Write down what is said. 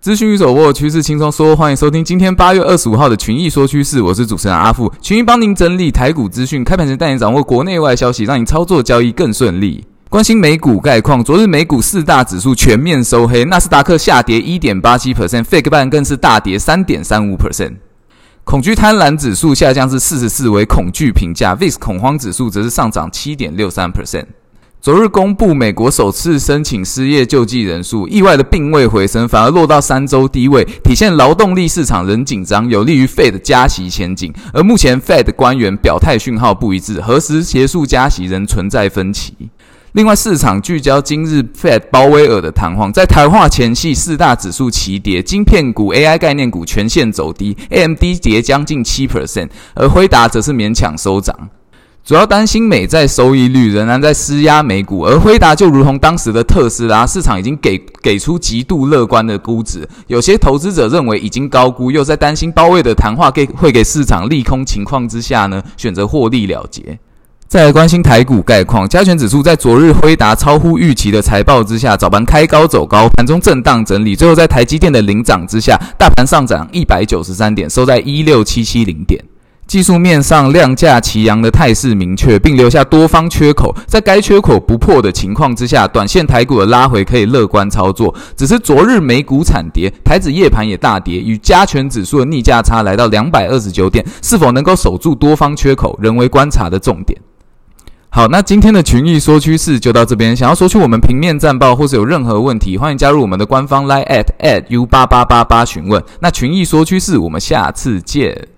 资讯一手握，趋势轻松说。欢迎收听今天八月二十五号的群益说趋势，我是主持人阿富。群益帮您整理台股资讯，开盘前带您掌握国内外消息，让你操作交易更顺利。关心美股概况，昨日美股四大指数全面收黑，纳斯达克下跌一点八七 percent，费半更是大跌三点三五 percent。恐惧贪婪指数下降至四十四，为恐惧评价；VIX 恐慌指数则是上涨七点六三 percent。昨日公布美国首次申请失业救济人数，意外的并未回升，反而落到三周低位，体现劳动力市场仍紧张，有利于 Fed 加息前景。而目前 Fed 官员表态讯号不一致，何时结束加息仍存在分歧。另外，市场聚焦今日 Fed 鲍威尔的谈话，在谈话前夕，四大指数齐跌，晶片股、AI 概念股全线走低，AMD 跌将近七 percent，而辉达则是勉强收涨。主要担心美债收益率仍然在施压美股，而辉达就如同当时的特斯拉，市场已经给给出极度乐观的估值，有些投资者认为已经高估，又在担心包位的谈话给会给市场利空情况之下呢，选择获利了结。再来关心台股概况，加权指数在昨日辉达超乎预期的财报之下，早盘开高走高，盘中震荡整理，最后在台积电的领涨之下，大盘上涨一百九十三点，收在一六七七零点。技术面上，量价齐扬的态势明确，并留下多方缺口。在该缺口不破的情况之下，短线台股的拉回可以乐观操作。只是昨日美股惨跌，台指夜盘也大跌，与加权指数的逆价差来到两百二十九点，是否能够守住多方缺口，仍为观察的重点。好，那今天的群益说趋势就到这边。想要索取我们平面战报或是有任何问题，欢迎加入我们的官方 Line at at u 八八八八询问。那群益说趋势，我们下次见。